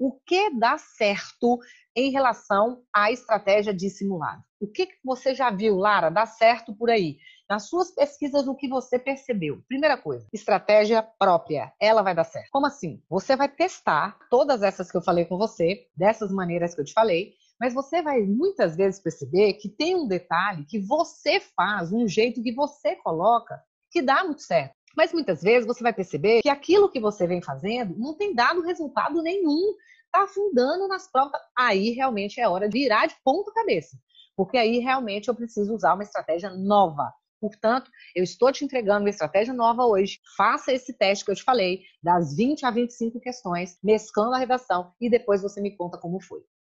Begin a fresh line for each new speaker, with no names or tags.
o que dá certo em relação à estratégia de simulado. O que, você já viu, Lara, dá certo por aí? Nas suas pesquisas, o que você percebeu? Primeira coisa, estratégia própria. Ela vai dar certo. Como assim? Você vai testar todas essas que eu falei com você, dessas maneiras que eu te falei, mas você vai muitas vezes perceber que tem um detalhe que você faz, um jeito que você coloca, que dá muito certo. Mas muitas vezes você vai perceber que aquilo que você vem fazendo não tem dado resultado nenhum, está afundando nas provas. Aí realmente é hora de virar de ponta cabeça, porque aí realmente eu preciso usar uma estratégia nova. Portanto, eu estou te entregando uma estratégia nova hoje. Faça esse teste que eu te falei, das 20 a 25 questões, mesclando a redação, e depois você me conta como foi.